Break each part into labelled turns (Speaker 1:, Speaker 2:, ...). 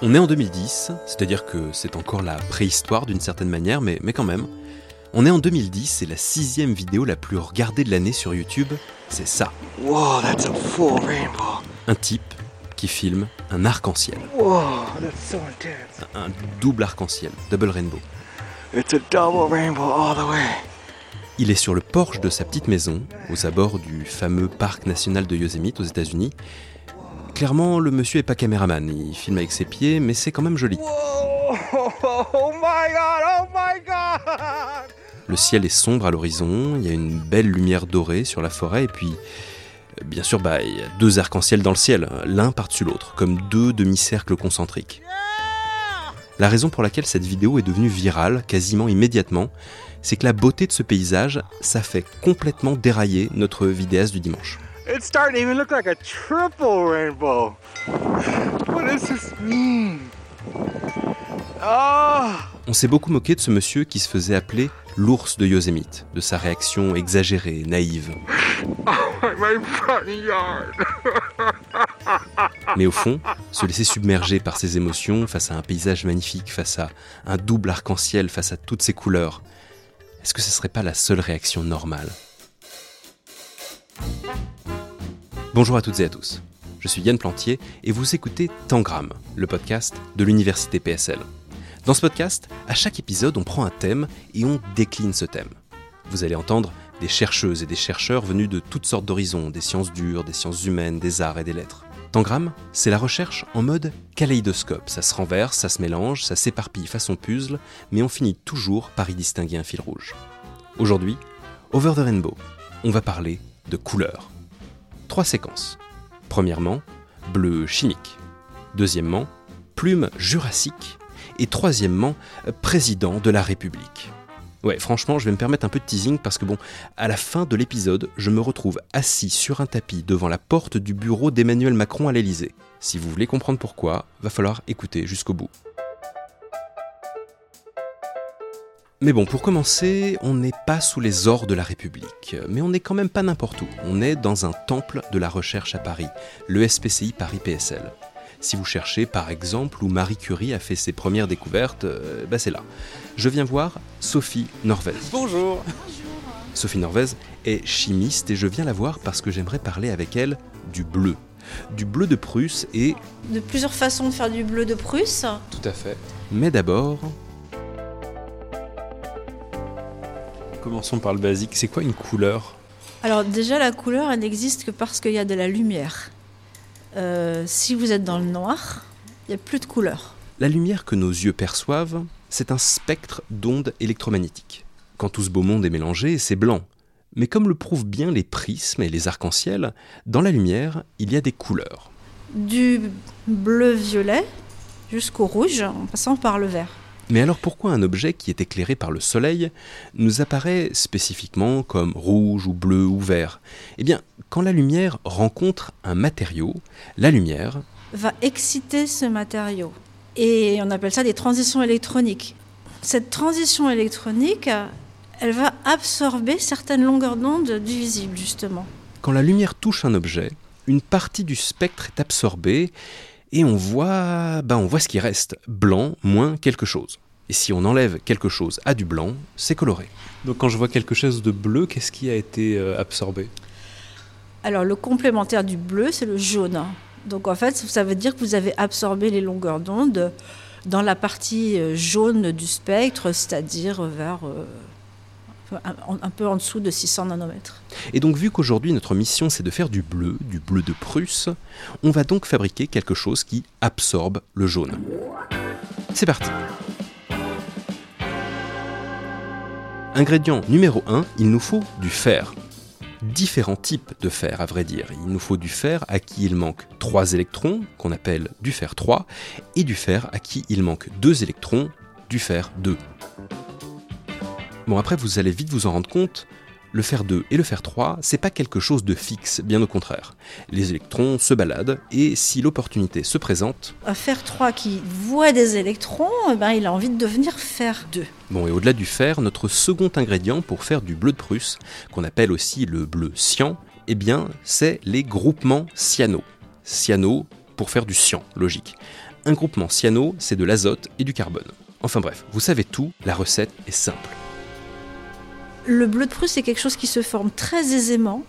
Speaker 1: On est en 2010, c'est-à-dire que c'est encore la préhistoire d'une certaine manière, mais, mais quand même. On est en 2010 et la sixième vidéo la plus regardée de l'année sur YouTube, c'est ça.
Speaker 2: Whoa, that's a full rainbow.
Speaker 1: Un type qui filme un arc-en-ciel.
Speaker 2: So.
Speaker 1: Un double arc-en-ciel, double rainbow.
Speaker 2: It's a double rainbow all the way.
Speaker 1: Il est sur le porche de sa petite maison, aux abords du fameux parc national de Yosemite aux États-Unis. Clairement, le monsieur est pas caméraman, il filme avec ses pieds, mais c'est quand même joli.
Speaker 2: Oh my god, oh my god.
Speaker 1: Le ciel est sombre à l'horizon, il y a une belle lumière dorée sur la forêt, et puis, bien sûr, bah, il y a deux arcs-en-ciel dans le ciel, l'un par-dessus l'autre, comme deux demi-cercles concentriques. La raison pour laquelle cette vidéo est devenue virale quasiment immédiatement, c'est que la beauté de ce paysage, ça fait complètement dérailler notre vidéaste du dimanche.
Speaker 2: It's starting to even look like a triple rainbow. What does this mean? Oh,
Speaker 1: On s'est beaucoup moqué de ce monsieur qui se faisait appeler l'ours de Yosemite, de sa réaction exagérée, naïve.
Speaker 2: yard.
Speaker 1: Mais au fond, se laisser submerger par ses émotions face à un paysage magnifique, face à un double arc-en-ciel, face à toutes ces couleurs, est-ce que ce serait pas la seule réaction normale? Bonjour à toutes et à tous. Je suis Yann Plantier et vous écoutez Tangram, le podcast de l'université PSL. Dans ce podcast, à chaque épisode, on prend un thème et on décline ce thème. Vous allez entendre des chercheuses et des chercheurs venus de toutes sortes d'horizons, des sciences dures, des sciences humaines, des arts et des lettres. Tangram, c'est la recherche en mode kaléidoscope. Ça se renverse, ça se mélange, ça s'éparpille façon puzzle, mais on finit toujours par y distinguer un fil rouge. Aujourd'hui, Over the Rainbow, on va parler de couleurs. Trois séquences. Premièrement, bleu chimique. Deuxièmement, plume jurassique. Et troisièmement, président de la République. Ouais, franchement, je vais me permettre un peu de teasing parce que bon, à la fin de l'épisode, je me retrouve assis sur un tapis devant la porte du bureau d'Emmanuel Macron à l'Élysée. Si vous voulez comprendre pourquoi, va falloir écouter jusqu'au bout. Mais bon, pour commencer, on n'est pas sous les ors de la République, mais on n'est quand même pas n'importe où. On est dans un temple de la recherche à Paris, le SPCI Paris PSL. Si vous cherchez par exemple où Marie Curie a fait ses premières découvertes, euh, bah c'est là. Je viens voir Sophie Norvez.
Speaker 2: Bonjour.
Speaker 1: Sophie Norvez est chimiste et je viens la voir parce que j'aimerais parler avec elle du bleu. Du bleu de Prusse et...
Speaker 3: de plusieurs façons de faire du bleu de Prusse.
Speaker 1: Tout à fait. Mais d'abord... Commençons par le basique. C'est quoi une couleur?
Speaker 3: Alors déjà la couleur elle n'existe que parce qu'il y a de la lumière. Euh, si vous êtes dans le noir, il n'y a plus de couleur.
Speaker 1: La lumière que nos yeux perçoivent, c'est un spectre d'ondes électromagnétiques. Quand tout ce beau monde est mélangé, c'est blanc. Mais comme le prouvent bien les prismes et les arcs-en-ciel, dans la lumière, il y a des couleurs.
Speaker 3: Du bleu-violet jusqu'au rouge en passant par le vert.
Speaker 1: Mais alors pourquoi un objet qui est éclairé par le soleil nous apparaît spécifiquement comme rouge ou bleu ou vert? Eh bien, quand la lumière rencontre un matériau, la lumière,
Speaker 3: Va exciter ce matériau. Et on appelle ça des transitions électroniques. Cette transition électronique, elle va absorber certaines longueurs d'onde du visible justement.
Speaker 1: quand la lumière touche un objet, une partie du spectre est absorbée et on voit, ben on voit ce qui reste, blanc moins quelque chose. Et si on enlève quelque chose à du blanc, c'est coloré. Donc quand je vois quelque chose de bleu, qu'est-ce qui a été euh, absorbé?
Speaker 3: Alors le complémentaire du bleu, c'est le jaune. Donc en fait, ça veut dire que vous avez absorbé les longueurs d'onde dans la partie euh, jaune du spectre, c'est-à-dire vers euh, un, peu en dessous de 600 nanomètres.
Speaker 1: Et donc vu qu'aujourd'hui notre mission c'est de faire du bleu, du bleu de Prusse, on va donc fabriquer quelque chose qui absorbe le jaune. C'est parti Ingrédient numéro 1, il nous faut du fer. Différents types de fer à vrai dire. Il nous faut du fer à qui il manque 3 électrons, qu'on appelle du fer 3, et du fer à qui il manque 2 électrons, du fer 2. Bon après vous allez vite vous en rendre compte, le fer 2 et le fer 3, c'est pas quelque chose de fixe, bien au contraire. Les électrons se baladent et si l'opportunité se présente,
Speaker 3: Un fer 3 qui voit des électrons, eh ben, il a envie de devenir fer 2.
Speaker 1: Bon, et au-delà du fer, notre second ingrédient pour faire du bleu de Prusse, qu'on appelle aussi le bleu cyan, eh bien, c'est les groupements cyano. Cyano pour faire du cyan, logique. Un groupement cyano, c'est de l'azote et du carbone. Enfin bref, vous savez tout, la recette est simple.
Speaker 3: Le bleu de Prusse, c'est quelque chose qui se forme très aisément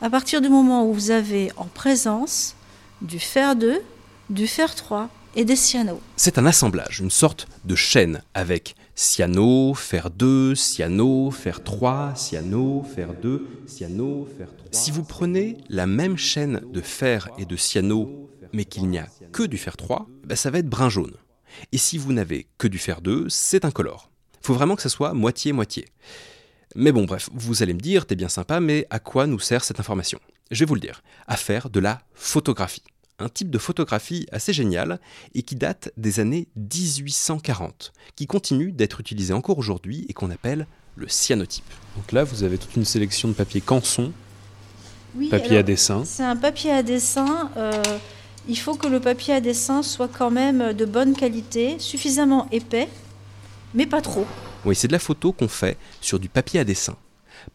Speaker 3: à partir du moment où vous avez en présence du fer 2, du fer 3 et des cyanos.
Speaker 1: C'est un assemblage, une sorte de chaîne avec cyano, fer 2, cyano, fer 3, cyano, fer 2, cyano, fer 3. Si vous prenez la même chaîne de fer et de cyano, mais qu'il n'y a que du fer 3, bah, ça va être brun jaune. Et si vous n'avez que du fer 2, c'est incolore. Il faut vraiment que ça soit moitié-moitié. Mais bon, bref, vous allez me dire, t'es bien sympa, mais à quoi nous sert cette information? Je vais vous le dire, à faire de la photographie. Un type de photographie assez génial et qui date des années 1840, qui continue d'être utilisé encore aujourd'hui et qu'on appelle le cyanotype.
Speaker 4: Donc là, vous avez toute une sélection de papier canson,
Speaker 3: Oui,
Speaker 4: papier
Speaker 3: alors,
Speaker 4: à dessin.
Speaker 3: C'est un papier à dessin. euh, il faut que le papier à dessin soit quand même de bonne qualité, suffisamment épais, mais pas trop.
Speaker 1: Oui, c'est de la photo qu'on fait sur du papier à dessin.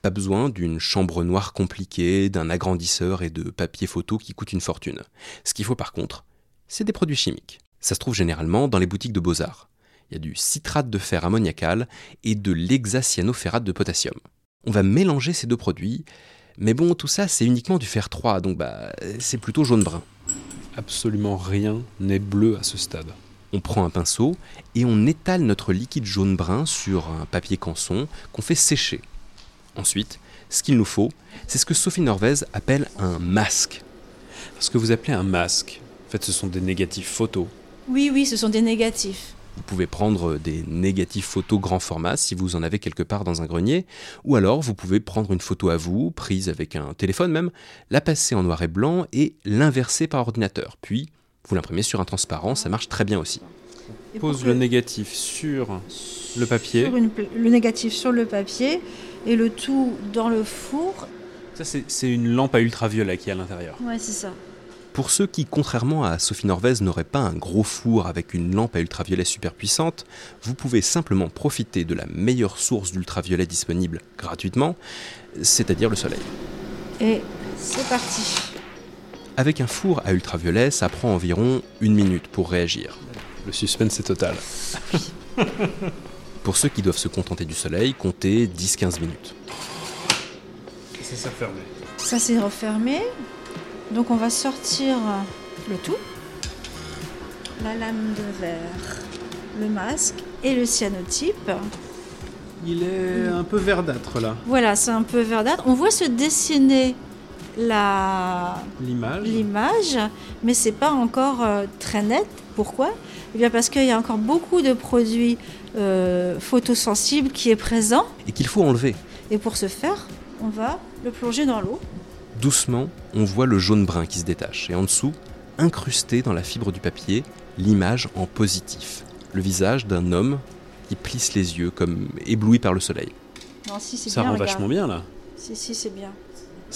Speaker 1: Pas besoin d'une chambre noire compliquée, d'un agrandisseur et de papier photo qui coûte une fortune. Ce qu'il faut par contre, c'est des produits chimiques. Ça se trouve généralement dans les boutiques de beaux-arts. Il y a du citrate de fer ammoniacal et de l'hexacyanoferrate de potassium. On va mélanger ces deux produits, mais bon, tout ça c'est uniquement du fer 3, donc bah, c'est plutôt jaune-brun.
Speaker 4: Absolument rien n'est bleu à ce stade.
Speaker 1: On prend un pinceau et on étale notre liquide jaune-brun sur un papier canson qu'on fait sécher. Ensuite, ce qu'il nous faut, c'est ce que Sophie Norvez appelle un masque.
Speaker 4: Ce que vous appelez un masque, en fait, ce sont des négatifs photos.
Speaker 3: Oui, oui, ce sont des négatifs.
Speaker 1: Vous pouvez prendre des négatifs photos grand format si vous en avez quelque part dans un grenier, ou alors vous pouvez prendre une photo à vous, prise avec un téléphone même, la passer en noir et blanc et l'inverser par ordinateur. Puis, vous l'imprimez sur un transparent, ça marche très bien aussi.
Speaker 3: Et pour
Speaker 4: Pose le négatif sur le papier.
Speaker 3: sur une pla- le négatif sur le papier et le tout dans le four.
Speaker 4: Ça, c'est c'est une lampe à ultraviolet qui est à l'intérieur.
Speaker 3: Ouais, c'est ça.
Speaker 1: Pour ceux qui, contrairement à Sophie Norvez, n'auraient pas un gros four avec une lampe à ultraviolet super puissante, vous pouvez simplement profiter de la meilleure source d'ultraviolet disponible gratuitement, c'est-à-dire le soleil.
Speaker 3: Et c'est parti.
Speaker 1: Avec un four à ultraviolet, ça prend environ une minute pour réagir.
Speaker 4: Le suspense est total.
Speaker 1: Pour ceux qui doivent se contenter du soleil, comptez 10-15 minutes.
Speaker 4: Ça s'est fermé.
Speaker 3: Ça c'est refermé. Donc on va sortir le tout. La lame de verre, le masque et le cyanotype.
Speaker 4: Il est un peu verdâtre là.
Speaker 3: Voilà, c'est un peu verdâtre. On voit se dessiner
Speaker 4: L'image.
Speaker 3: l'image, mais c'est pas encore euh, très net. Pourquoi? Eh bien parce qu'il y a encore beaucoup de produits euh, photosensibles qui est présent.
Speaker 1: Et qu'il faut enlever.
Speaker 3: Et pour ce faire, on va le plonger dans l'eau.
Speaker 1: Doucement, on voit le jaune-brun qui se détache. Et en dessous, incrusté dans la fibre du papier, l'image en positif. Le visage d'un homme qui plisse les yeux comme ébloui par le soleil.
Speaker 3: Non, si c'est
Speaker 4: Ça
Speaker 3: bien.
Speaker 4: rend
Speaker 3: regarde.
Speaker 4: vachement bien là.
Speaker 3: Si, si, c'est bien.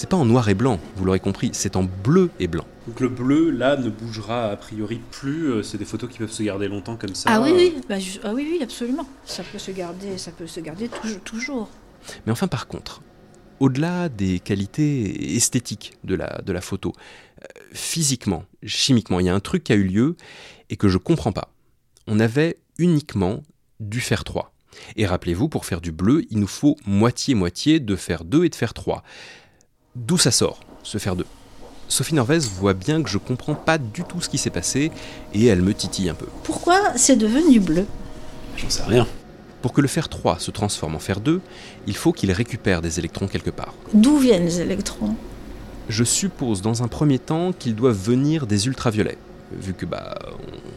Speaker 1: C'est pas en noir et blanc, vous l'aurez compris, c'est en bleu et blanc.
Speaker 4: Donc le bleu là ne bougera a priori plus. euh, C'est des photos qui peuvent se garder longtemps comme ça.
Speaker 3: Ah oui, oui, bah, je- ah oui, oui, absolument. Ça peut se garder, ça peut se garder toujours. toujours.
Speaker 1: Mais enfin, par contre, au-delà des qualités esthétiques de la, de la photo, euh, physiquement, chimiquement, il y a un truc qui a eu lieu et que je comprends pas. On avait uniquement du fer 3. Et rappelez-vous, pour faire du bleu, il nous faut moitié-moitié de fer 2 et de fer 3. D'où ça sort, ce fer 2 Sophie Norvez voit bien que je comprends pas du tout ce qui s'est passé et elle me titille un peu.
Speaker 3: Pourquoi c'est devenu bleu?
Speaker 4: J'en sais rien.
Speaker 1: Pour que le fer 3 se transforme en fer 2, il faut qu'il récupère des électrons quelque part.
Speaker 3: D'où viennent les électrons?
Speaker 1: Je suppose dans un premier temps qu'ils doivent venir des ultraviolets, vu que bah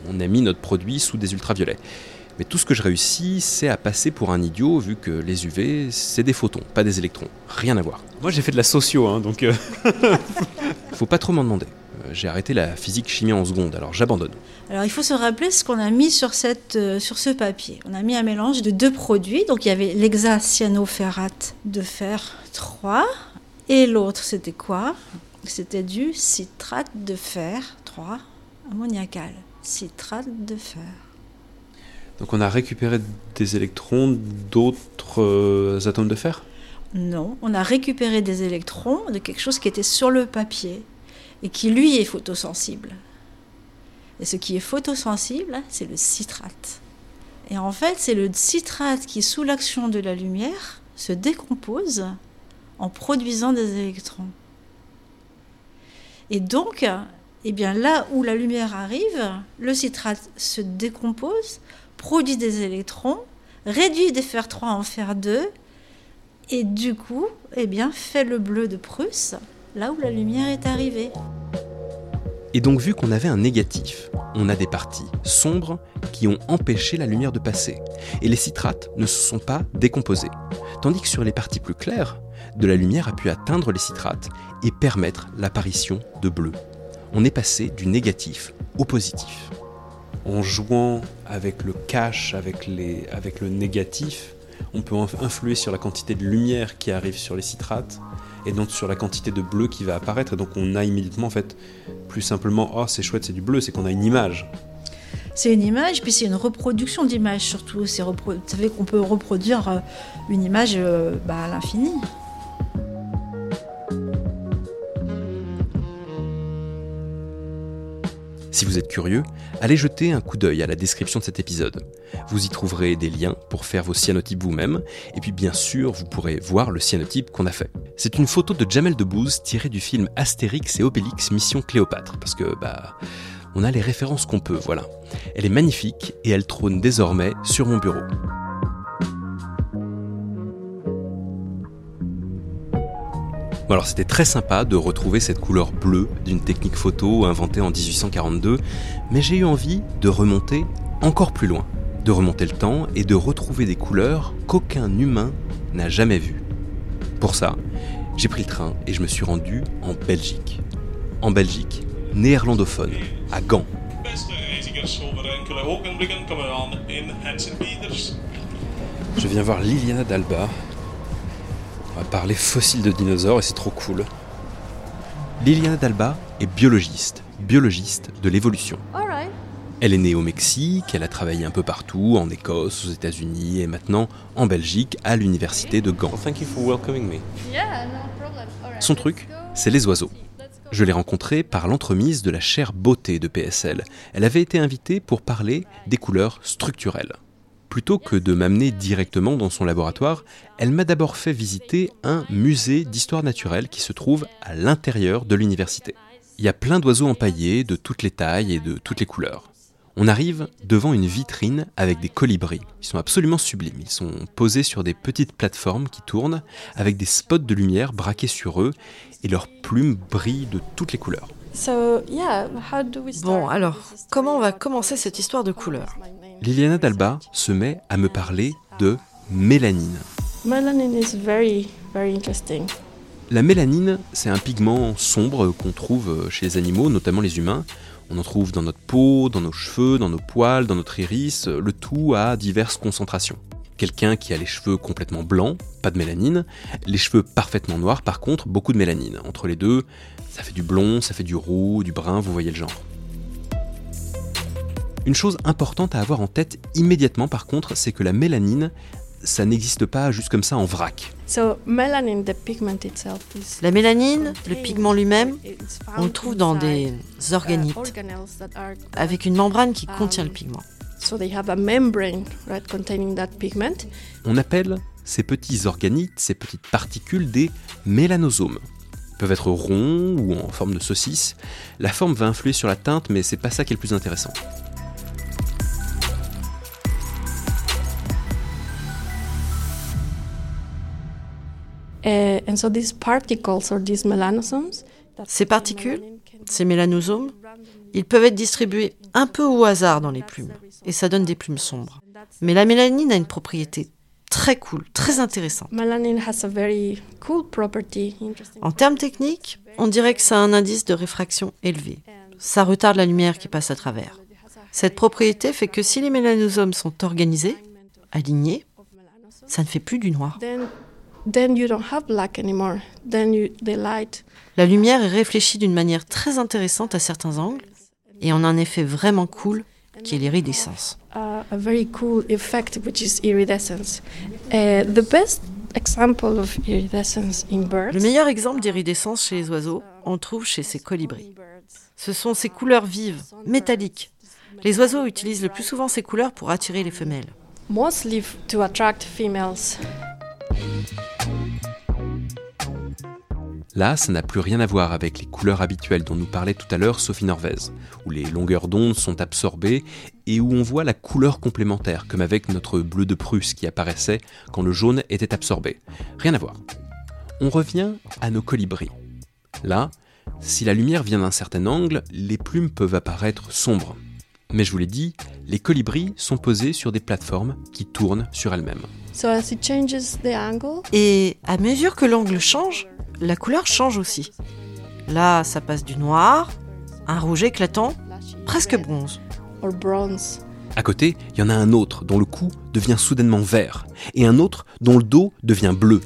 Speaker 1: on a mis notre produit sous des ultraviolets. Mais tout ce que je réussis, c'est à passer pour un idiot, vu que les UV, c'est des photons, pas des électrons. Rien à voir.
Speaker 4: Moi j'ai fait de la socio, hein, donc euh,
Speaker 1: Faut pas trop m'en demander. Euh, J'ai arrêté la physique chimie en seconde, alors j'abandonne.
Speaker 3: Alors il faut se rappeler ce qu'on a mis sur, cette, euh, sur ce papier. On a mis un mélange de deux produits. Donc il y avait l'hexacyanoferrate de fer 3 et l'autre c'était quoi? C'était du citrate de fer 3 ammoniacal. Citrate de fer.
Speaker 4: Donc on a récupéré des électrons d'autres euh, atomes de fer?
Speaker 3: Non, on a récupéré des électrons de quelque chose qui était sur le papier et qui lui est photosensible. Et ce qui est photosensible, c'est le citrate. Et en fait, c'est le citrate qui, sous l'action de la lumière, se décompose en produisant des électrons. Et donc, eh bien, là où la lumière arrive, le citrate se décompose, produit des électrons, réduit des fer 3 en fer 2, et du coup, eh bien, fait le bleu de Prusse, là où la lumière est arrivée.
Speaker 1: Et donc vu qu'on avait un négatif, on a des parties sombres qui ont empêché la lumière de passer, et les citrates ne se sont pas décomposés. Tandis que sur les parties plus claires, de la lumière a pu atteindre les citrates et permettre l'apparition de bleu. On est passé du négatif au positif.
Speaker 4: En jouant avec le cache, avec, avec le négatif, on peut influer sur la quantité de lumière qui arrive sur les citrates et donc sur la quantité de bleu qui va apparaître. Et donc on a immédiatement en fait plus simplement oh c'est chouette c'est du bleu, c'est qu'on a une image.
Speaker 3: C'est une image, puis c'est une reproduction d'image surtout. Vous savez qu'on peut reproduire euh, une image euh, bah, à l'infini.
Speaker 1: Si vous êtes curieux, allez jeter un coup d'œil à la description de cet épisode. Vous y trouverez des liens pour faire vos cyanotypes vous-même, et puis bien sûr, vous pourrez voir le cyanotype qu'on a fait. C'est une photo de Jamel Debbouze tirée du film Astérix et Obélix Mission Cléopâtre, parce que, bah, on a les références qu'on peut, voilà. Elle est magnifique et elle trône désormais sur mon bureau. Alors c'était très sympa de retrouver cette couleur bleue d'une technique photo inventée en 1842, mais j'ai eu envie de remonter encore plus loin, de remonter le temps et de retrouver des couleurs qu'aucun humain n'a jamais vues. Pour ça, j'ai pris le train et je me suis rendu en Belgique. En Belgique, néerlandophone, à Gand. Je viens voir Liliana Dalba, on va parler fossiles de dinosaures et c'est trop cool. Liliana Dalba est biologiste, biologiste de l'évolution. Elle est née au Mexique, elle a travaillé un peu partout, en Écosse, aux États-Unis et maintenant en Belgique à l'université de Gand. Son truc, c'est les oiseaux. Je l'ai rencontrée par l'entremise de la chaire beauté de PSL. Elle avait été invitée pour parler des couleurs structurelles. Plutôt que de m'amener directement dans son laboratoire, elle m'a d'abord fait visiter un musée d'histoire naturelle qui se trouve à l'intérieur de l'université. Il y a plein d'oiseaux empaillés de toutes les tailles et de toutes les couleurs. On arrive devant une vitrine avec des colibris. Ils sont absolument sublimes. Ils sont posés sur des petites plateformes qui tournent avec des spots de lumière braqués sur eux et leurs plumes brillent de toutes les couleurs.
Speaker 5: Bon, alors, comment on va commencer cette histoire de couleurs?
Speaker 1: Liliana Dalba se met à me parler de mélanine. La mélanine, c'est un pigment sombre qu'on trouve chez les animaux, notamment les humains. On en trouve dans notre peau, dans nos cheveux, dans nos poils, dans notre iris, le tout à diverses concentrations. Quelqu'un qui a les cheveux complètement blancs, pas de mélanine. Les cheveux parfaitement noirs, par contre, beaucoup de mélanine. Entre les deux, ça fait du blond, ça fait du roux, du brun, vous voyez le genre. Une chose importante à avoir en tête immédiatement par contre, c'est que la mélanine, ça n'existe pas juste comme ça en vrac.
Speaker 5: La mélanine, le pigment lui-même, on le trouve dans des organites avec une membrane qui contient le pigment.
Speaker 1: On appelle ces petits organites, ces petites particules des mélanosomes. Ils peuvent être ronds ou en forme de saucisse. La forme va influer sur la teinte, mais c'est pas ça qui est le plus intéressant.
Speaker 5: Ces particules, ces mélanosomes, ils peuvent être distribués un peu au hasard dans les plumes, et ça donne des plumes sombres. Mais la mélanine a une propriété très cool, très intéressante. En termes techniques, on dirait que ça a un indice de réfraction élevé. Ça retarde la lumière qui passe à travers. Cette propriété fait que si les mélanosomes sont organisés, alignés, ça ne fait plus du noir. La lumière est réfléchie d'une manière très intéressante à certains angles et on a un effet vraiment cool qui est l'iridescence. Le meilleur exemple d'iridescence chez les oiseaux, on trouve chez ces colibris. Ce sont ces couleurs vives, métalliques, Les oiseaux utilisent le plus souvent ces couleurs pour attirer les femelles.
Speaker 6: Mostly f- to attract females.
Speaker 1: Là, ça n'a plus rien à voir avec les couleurs habituelles dont nous parlait tout à l'heure Sophie Norvez, où les longueurs d'onde sont absorbées et où on voit la couleur complémentaire, comme avec notre bleu de Prusse qui apparaissait quand le jaune était absorbé. Rien à voir. On revient à nos colibris. Là, si la lumière vient d'un certain angle, les plumes peuvent apparaître sombres. Mais je vous l'ai dit, les colibris sont posés sur des plateformes qui tournent sur elles-mêmes.
Speaker 6: So as it changes the angle,
Speaker 5: Et à mesure que l'angle change, la couleur change aussi. Là, ça passe du noir, un rouge éclatant, presque bronze.
Speaker 1: À côté, il y en a un autre dont le cou devient soudainement vert, et un autre dont le dos devient bleu.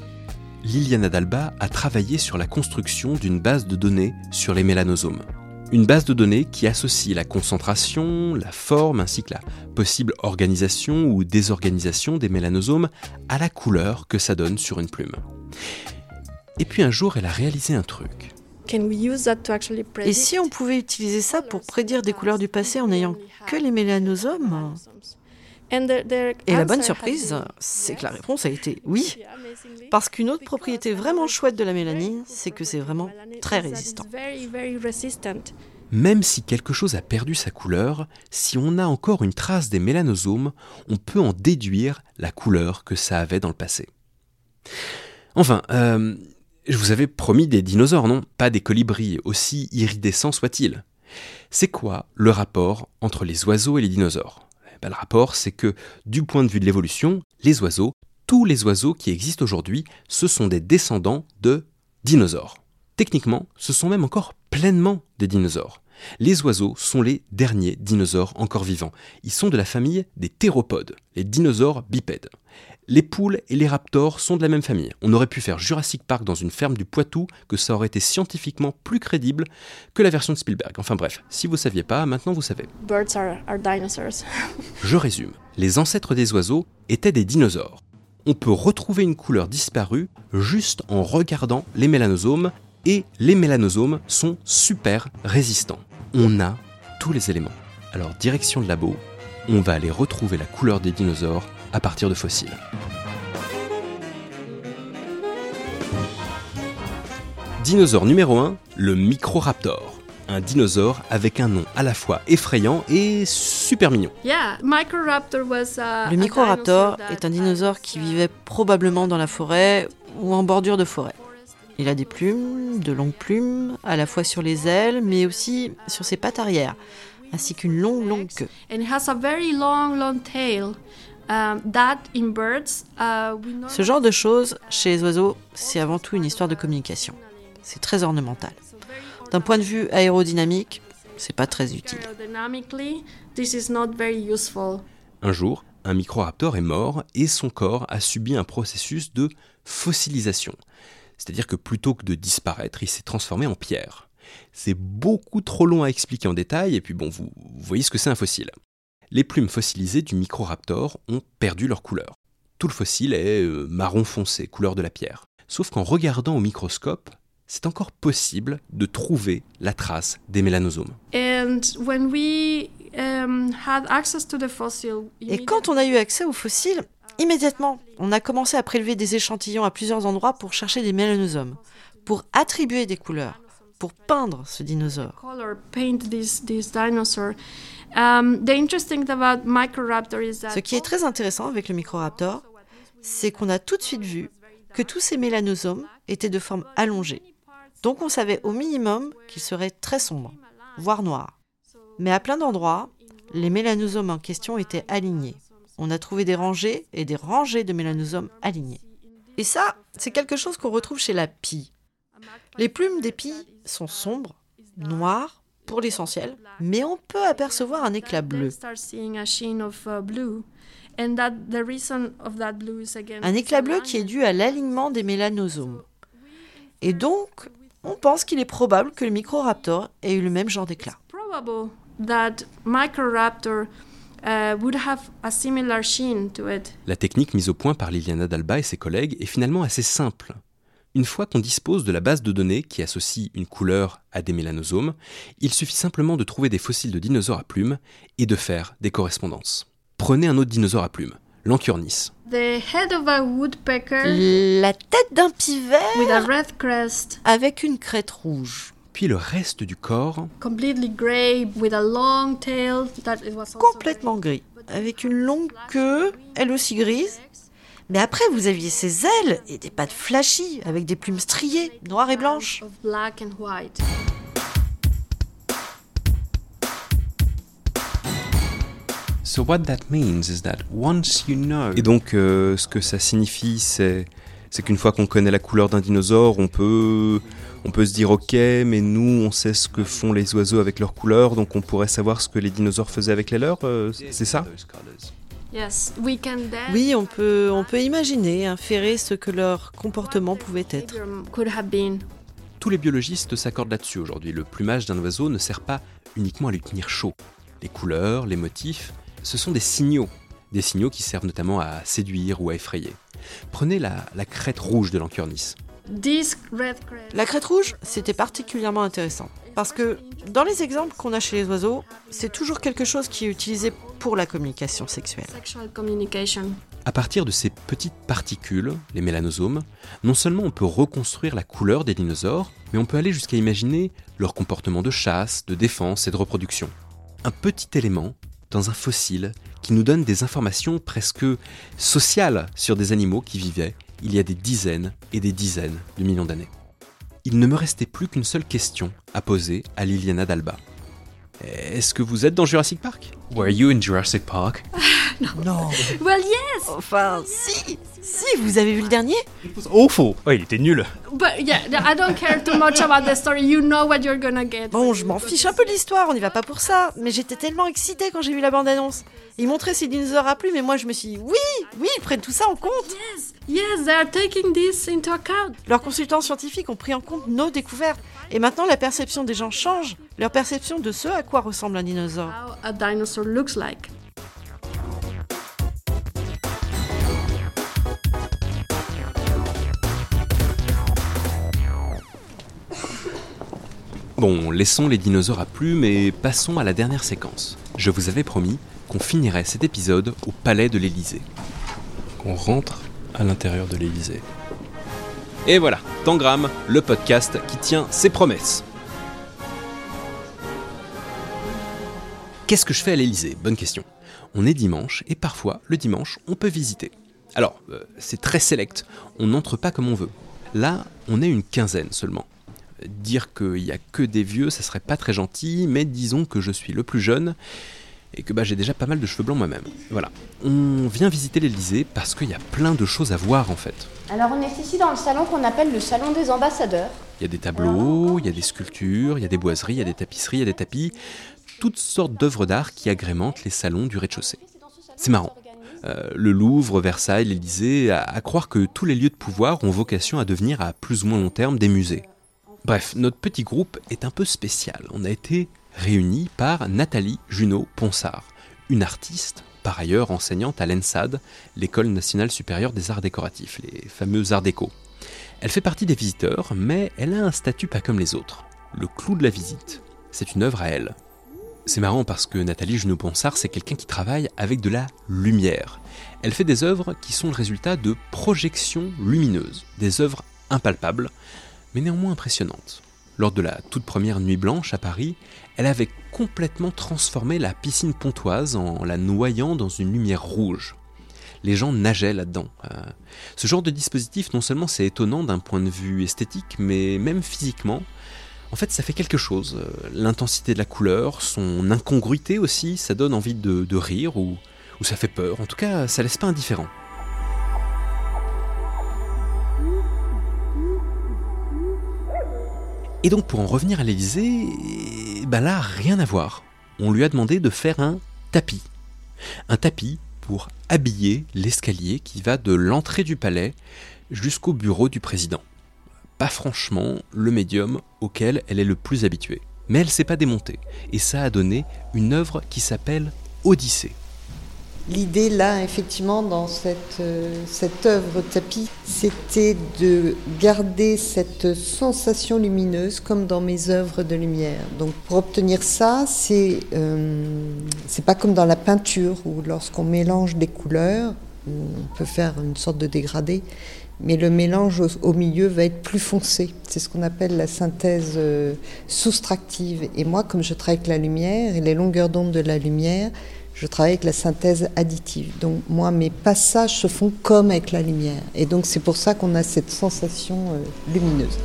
Speaker 1: Liliana Dalba a travaillé sur la construction d'une base de données sur les mélanosomes. Une base de données qui associe la concentration, la forme ainsi que la possible organisation ou désorganisation des mélanosomes à la couleur que ça donne sur une plume. Et puis un jour, elle a réalisé un truc.
Speaker 6: Can we use that to actually
Speaker 5: Et
Speaker 6: predict
Speaker 5: si on pouvait utiliser ça pour prédire des couleurs du passé en n'ayant que les mélanosomes Et la bonne surprise, c'est que la réponse a été oui. Parce qu'une autre propriété vraiment chouette de la mélanine, c'est que c'est vraiment très résistant.
Speaker 6: Very, very resistant.
Speaker 1: Même si quelque chose a perdu sa couleur, si on a encore une trace des mélanosomes, on peut en déduire la couleur que ça avait dans le passé. Enfin, euh, je vous avais promis des dinosaures, non? Pas des colibris, aussi iridescents soient-ils. C'est quoi le rapport entre les oiseaux et les dinosaures? Eh ben, Le rapport, c'est que, du point de vue de l'évolution, les oiseaux, tous les oiseaux qui existent aujourd'hui, ce sont des descendants de dinosaures. Techniquement, ce sont même encore pleinement des dinosaures. Les oiseaux sont les derniers dinosaures encore vivants. Ils sont de la famille des théropodes, les dinosaures bipèdes. Les poules et les raptors sont de la même famille. On aurait pu faire Jurassic Park dans une ferme du Poitou, que ça aurait été scientifiquement plus crédible que la version de Spielberg. Enfin bref, si vous saviez pas, maintenant vous savez.
Speaker 6: Birds are, are dinosaurs.
Speaker 1: Je résume. Les ancêtres des oiseaux étaient des dinosaures. On peut retrouver une couleur disparue juste en regardant les mélanosomes et les mélanosomes sont super résistants. On a tous les éléments. Alors direction le labo, on va aller retrouver la couleur des dinosaures à partir de fossiles. Dinosaure numéro 1, le Microraptor. Un dinosaure avec un nom à la fois effrayant et super mignon.
Speaker 6: Yeah, Microraptor was a,
Speaker 5: Le microraptor est un dinosaure qui vivait probablement dans la forêt ou en bordure de forêt. Il a des plumes, de longues plumes, à la fois sur les ailes, mais aussi sur ses pattes arrière, ainsi qu'une longue, longue queue.
Speaker 6: and it has a very long, long tail. Um, uh,
Speaker 5: Ce genre de choses, chez les oiseaux, c'est avant tout une histoire de communication. C'est très ornemental. D'un point de vue aérodynamique, c'est pas très utile.
Speaker 6: aerodynamically, this is not very useful.
Speaker 1: Un jour, un microraptor est mort et son corps a subi un processus de fossilisation. C'est-à-dire que plutôt que de disparaître, il s'est transformé en pierre. C'est beaucoup trop long à expliquer en détail, et puis bon, vous, vous voyez ce que c'est un fossile. Les plumes fossilisées du microraptor ont perdu leur couleur. Tout le fossile est euh, marron foncé, couleur de la pierre. Sauf qu'en regardant au microscope, c'est encore possible de trouver la trace des mélanosomes.
Speaker 6: And when we um, had access to the fossil,
Speaker 5: Et quand on a eu accès aux fossiles, immédiatement, on a commencé à prélever des échantillons à plusieurs endroits pour chercher des mélanosomes, pour attribuer des couleurs, pour peindre ce dinosaure.
Speaker 6: Um,
Speaker 5: Ce qui est très intéressant avec le microraptor, c'est qu'on a tout de suite vu que tous ces mélanosomes étaient de forme allongée. Donc on savait au minimum qu'ils seraient très sombres, voire noirs. Mais à plein d'endroits, les mélanosomes en question étaient alignés. On a trouvé des rangées et des rangées de mélanosomes alignés. Et ça, c'est quelque chose qu'on retrouve chez la pie. Les plumes des pies sont sombres, noires pour l'essentiel, mais on peut apercevoir un éclat bleu. Un éclat bleu qui est dû à l'alignement des mélanosomes. Et donc, on pense qu'il est probable que le microraptor ait eu le même genre d'éclat.
Speaker 6: Uh, would have a similar sheen to it.
Speaker 1: La technique mise au point par Liliana Dalba et ses collègues est finalement assez simple. Une fois qu'on dispose de la base de données qui associe une couleur à des mélanosomes, il suffit simplement de trouver des fossiles de dinosaures à plumes et de faire des correspondances. Prenez un autre dinosaure à plumes, l'Anchiornis.
Speaker 6: The head of a woodpecker
Speaker 5: La tête d'un pivet
Speaker 6: with a red crest,
Speaker 5: avec une crête rouge.
Speaker 1: Puis le reste du corps,
Speaker 6: completely gray with a long tail that it was also
Speaker 5: Complètement gris. Avec une longue queue, elle aussi grise. Mais après, vous aviez ses ailes et des pattes flashy, avec des plumes striées, noires et blanches.
Speaker 6: of black and white.
Speaker 1: So what that means is that once you know. Et donc, euh, ce que ça signifie, c'est, c'est qu'une fois qu'on connaît la couleur d'un dinosaure, on peut, on peut se dire ok, mais nous, on sait ce que font les oiseaux avec leur couleur, donc on pourrait savoir ce que les dinosaures faisaient avec les leurs. euh, c'est ça?
Speaker 5: Oui, on peut, on peut imaginer, inférer ce que leur comportement pouvait être.
Speaker 1: Tous les biologistes s'accordent là-dessus aujourd'hui. Le plumage d'un oiseau ne sert pas uniquement à lui tenir chaud. Les couleurs, les motifs, ce sont des signaux. Des signaux qui servent notamment à séduire ou à effrayer. Prenez la, la crête rouge de l'Anchiornis.
Speaker 5: La crête rouge, c'était particulièrement intéressant. Parce que dans les exemples qu'on a chez les oiseaux, c'est toujours quelque chose qui est utilisé pour la communication sexuelle.
Speaker 1: À partir de ces petites particules, les mélanosomes, non seulement on peut reconstruire la couleur des dinosaures, mais on peut aller jusqu'à imaginer leur comportement de chasse, de défense et de reproduction. Un petit élément dans un fossile qui nous donne des informations presque sociales sur des animaux qui vivaient il y a des dizaines et des dizaines de millions d'années. Il ne me restait plus qu'une seule question à poser à Liliana Dalba. Est-ce que vous êtes dans Jurassic Park? Were you in Jurassic Park?
Speaker 5: Non
Speaker 6: Well, yes,
Speaker 5: Enfin, si Si, vous avez vu le dernier
Speaker 2: Awful. Oh, il était nul.
Speaker 6: but yeah, I don't care too much about the story. You know what you're gonna get.
Speaker 5: Bon, je m'en fiche un peu de l'histoire, on n'y va pas pour ça. Mais j'étais tellement excitée quand j'ai vu la bande-annonce. Ils montraient ces dinosaures à plumes, et moi je me suis dit, oui, oui, ils prennent tout ça en compte.
Speaker 6: Yes, yes, they are taking this into account.
Speaker 5: Leurs consultants scientifiques ont pris en compte nos découvertes. Et maintenant, la perception des gens change. Leur perception de ce à quoi ressemble un dinosaure.
Speaker 6: How a dinosaur looks like.
Speaker 1: Bon, laissons les dinosaures à plumes et passons à la dernière séquence. Je vous avais promis qu'on finirait cet épisode au palais de l'Élysée.
Speaker 4: Qu'on rentre à l'intérieur de l'Élysée.
Speaker 1: Et voilà, Tangram, le podcast qui tient ses promesses. Qu'est-ce que je fais à l'Élysée? Bonne question. On est dimanche et parfois, le dimanche, on peut visiter. Alors, euh, c'est très select, on n'entre pas comme on veut. Là, on est une quinzaine seulement. Dire qu'il n'y a que des vieux, ça serait pas très gentil, mais disons que je suis le plus jeune et que bah, j'ai déjà pas mal de cheveux blancs moi-même. Voilà. On vient visiter l'Élysée parce qu'il y a plein de choses à voir en fait.
Speaker 7: Alors on est ici dans le salon qu'on appelle le salon des ambassadeurs.
Speaker 1: Il y a des tableaux, il y a des sculptures, il y a des boiseries, il y a des tapisseries, il y a des tapis, toutes sortes d'œuvres d'art qui agrémentent les salons du rez-de-chaussée. C'est marrant. Euh, le Louvre, Versailles, l'Élysée, à, à croire que tous les lieux de pouvoir ont vocation à devenir à plus ou moins long terme des musées. Bref, notre petit groupe est un peu spécial. On a été réunis par Nathalie Junot-Ponsard, une artiste, par ailleurs enseignante à l'ENSAD, l'École nationale supérieure des arts décoratifs, les fameux arts déco. Elle fait partie des visiteurs, mais elle a un statut pas comme les autres. Le clou de la visite, c'est une œuvre à elle. C'est marrant parce que Nathalie Junot-Ponsard, c'est quelqu'un qui travaille avec de la lumière. Elle fait des œuvres qui sont le résultat de projections lumineuses, des œuvres impalpables, mais néanmoins impressionnantes. Lors de la toute première Nuit Blanche à Paris, elle avait complètement transformé la piscine pontoise en la noyant dans une lumière rouge. Les gens nageaient là-dedans. Euh, ce genre de dispositif, non seulement c'est étonnant d'un point de vue esthétique, mais même physiquement, en fait, ça fait quelque chose. Euh, L'intensité de la couleur, son incongruité aussi, ça donne envie de, rire ou, ou ça fait peur. En tout cas, ça laisse pas indifférent. Et donc, pour en revenir à l'Élysée, bah là, rien à voir. On lui a demandé de faire un tapis. Un tapis pour habiller l'escalier qui va de l'entrée du palais jusqu'au bureau du président. Pas franchement le médium auquel elle est le plus habituée. Mais elle s'est pas démontée, et ça a donné une œuvre qui s'appelle Odyssée.
Speaker 8: L'idée là, effectivement, dans cette, euh, cette œuvre tapis, c'était de garder cette sensation lumineuse comme dans mes œuvres de lumière. Donc pour obtenir ça, c'est euh, c'est pas comme dans la peinture où lorsqu'on mélange des couleurs, on peut faire une sorte de dégradé, mais le mélange au, milieu va être plus foncé. C'est ce qu'on appelle la synthèse euh, soustractive. Et moi, comme je travaille avec la lumière et les longueurs d'onde de la lumière, je travaille avec la synthèse additive. Donc moi, mes passages se font comme avec la lumière. Et donc c'est pour ça qu'on a cette sensation euh, lumineuse.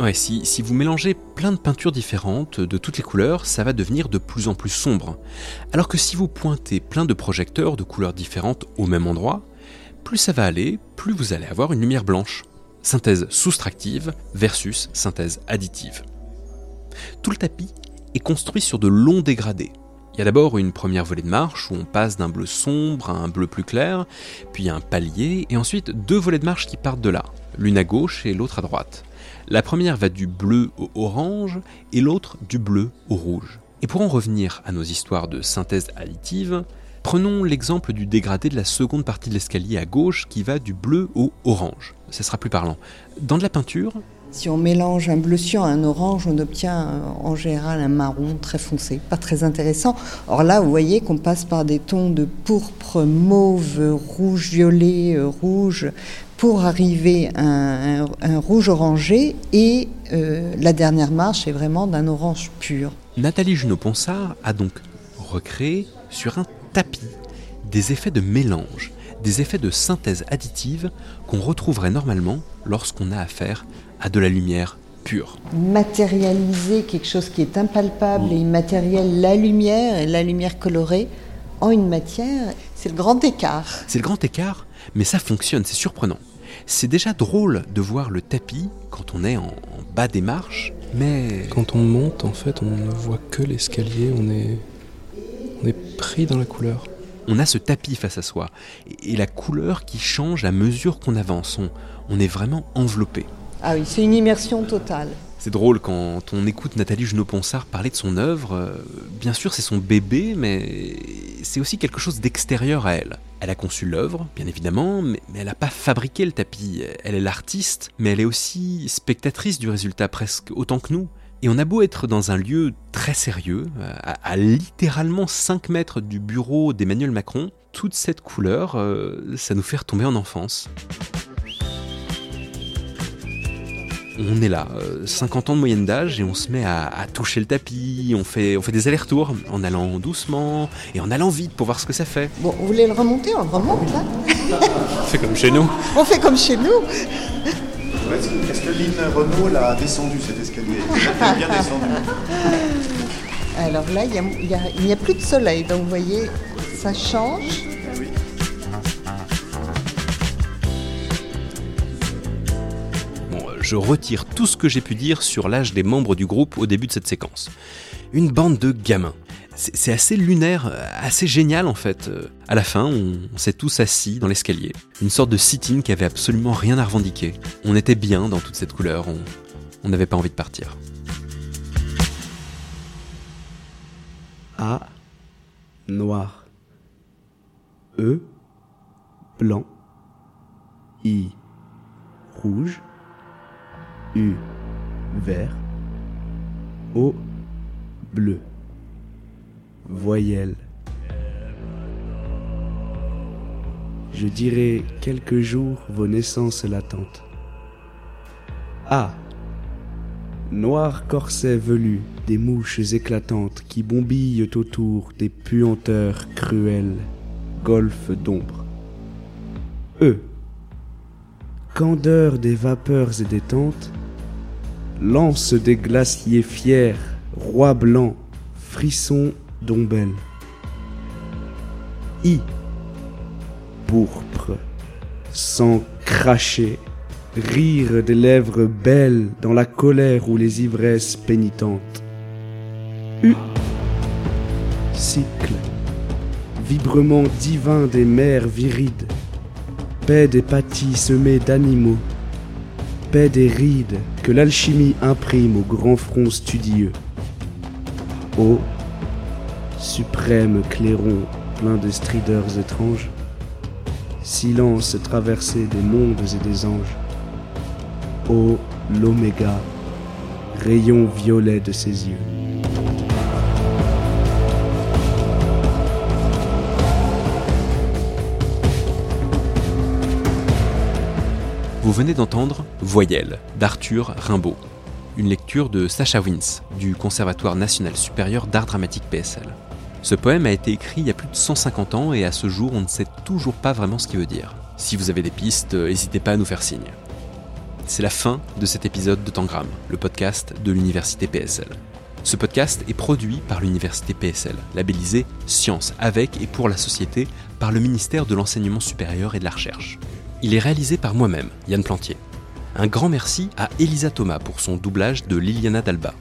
Speaker 1: Ouais, si, si vous mélangez plein de peintures différentes, de toutes les couleurs, ça va devenir de plus en plus sombre. Alors que si vous pointez plein de projecteurs de couleurs différentes au même endroit, plus ça va aller, plus vous allez avoir une lumière blanche. Synthèse soustractive versus synthèse additive. Tout le tapis est construit sur de longs dégradés. Il y a d'abord une première volée de marche où on passe d'un bleu sombre à un bleu plus clair, puis un palier, et ensuite deux volées de marche qui partent de là, l'une à gauche et l'autre à droite. La première va du bleu au orange et l'autre du bleu au rouge. Et pour en revenir à nos histoires de synthèse additive, prenons l'exemple du dégradé de la seconde partie de l'escalier à gauche qui va du bleu au orange. Ce sera plus parlant. Dans de la peinture,
Speaker 8: Si on mélange un bleu cyan à un orange, on obtient euh, en général un marron très foncé, pas très intéressant. Or là, vous voyez qu'on passe par des tons de pourpre, mauve, rouge, violet, euh, rouge, pour arriver à un, un- un rouge orangé. Et euh, la dernière marche est vraiment d'un orange pur.
Speaker 1: Nathalie Junot-Ponsard a donc recréé sur un tapis des effets de mélange, des effets de synthèse additive qu'on retrouverait normalement lorsqu'on a affaire à de la lumière pure.
Speaker 8: Matérialiser quelque chose qui est impalpable et immatériel, la lumière et la lumière colorée, en une matière, c'est le grand écart.
Speaker 1: C'est le grand écart, mais ça fonctionne, c'est surprenant. C'est déjà drôle de voir le tapis quand on est en, en bas des marches, mais
Speaker 9: Quand on monte, en fait, on ne voit que l'escalier, on est, on est pris dans la couleur.
Speaker 1: On a ce tapis face à soi, et, la couleur qui change à mesure qu'on avance, on, on est vraiment enveloppé.
Speaker 8: Ah oui, c'est une immersion totale.
Speaker 1: C'est drôle quand on écoute Nathalie Junot-Ponsard parler de son œuvre. euh, bien sûr, c'est son bébé, mais c'est aussi quelque chose d'extérieur à elle. Elle a conçu l'œuvre, bien évidemment, mais elle n'a pas fabriqué le tapis. Elle est l'artiste, mais elle est aussi spectatrice du résultat presque autant que nous. Et on a beau être dans un lieu très sérieux, à, à littéralement 5 mètres du bureau d'Emmanuel Macron, toute cette couleur, euh, ça nous fait retomber en enfance. On est là, euh, 50 ans de moyenne d'âge, et on se met à, à toucher le tapis, on fait, on fait des allers-retours en allant doucement et en allant vite pour voir ce que ça fait.
Speaker 8: Bon, vous voulez le remonter On le remonte là?
Speaker 1: On fait comme chez nous.
Speaker 8: On fait comme chez nous.
Speaker 10: Est-ce que, Lynn Renault l'a descendu cet escalier Elle bien descendu.
Speaker 8: Alors là, il a- a- n'y a, plus de soleil, donc vous voyez, ça change.
Speaker 1: Bon, euh, je retire tout ce que j'ai pu dire sur l'âge des membres du groupe au début de cette séquence. Une bande de gamins. C'est assez lunaire, euh, assez génial en fait. Euh, À la fin, on, s'est tous assis dans l'escalier. Une sorte de sit-in qui avait absolument rien à revendiquer. On était bien dans toute cette couleur, on n'avait pas envie de partir.
Speaker 11: A. Noir. E. Blanc. I. Rouge. U. Vert. O. Bleu. Voyelle. Je dirai quelques jours vos naissances latentes. A. Noir corset velu, des mouches éclatantes qui bombillent autour des puanteurs cruelles, golfe d'ombre. E. Candeur des vapeurs et des tentes, lance des glaciers fiers, roi blanc, frisson I. Pourpre, sang craché, rire des lèvres belles dans la colère ou les ivresses pénitentes. U. Cycle, vibrement divin des mers virides, paix des pâtis semés d'animaux, paix des rides que l'alchimie imprime au grand front studieux. Ô suprême clairon plein de strideurs étranges, silence traversé des mondes et des anges. Ô l'oméga, rayon violet de ses yeux.
Speaker 1: Vous venez d'entendre Voyelle d'Arthur Rimbaud, une lecture de Sacha Wins du Conservatoire national supérieur d'art dramatique PSL. Ce poème a été écrit il y a plus de 150 ans et à ce jour on ne sait toujours pas vraiment ce qu'il veut dire. Si vous avez des pistes, n'hésitez pas à nous faire signe. C'est la fin de cet épisode de Tangram, le podcast de l'université PSL. Ce podcast est produit par l'université PSL, labellisé Science avec et pour la société par le ministère de l'enseignement supérieur et de la recherche. Il est réalisé par moi-même, Yann Plantier. Un grand merci à Elisa Thomas pour son doublage de Liliana Dalba.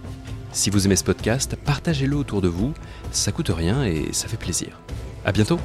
Speaker 1: Si vous aimez ce podcast, partagez-le autour de vous, ça coûte rien et ça fait plaisir. À bientôt!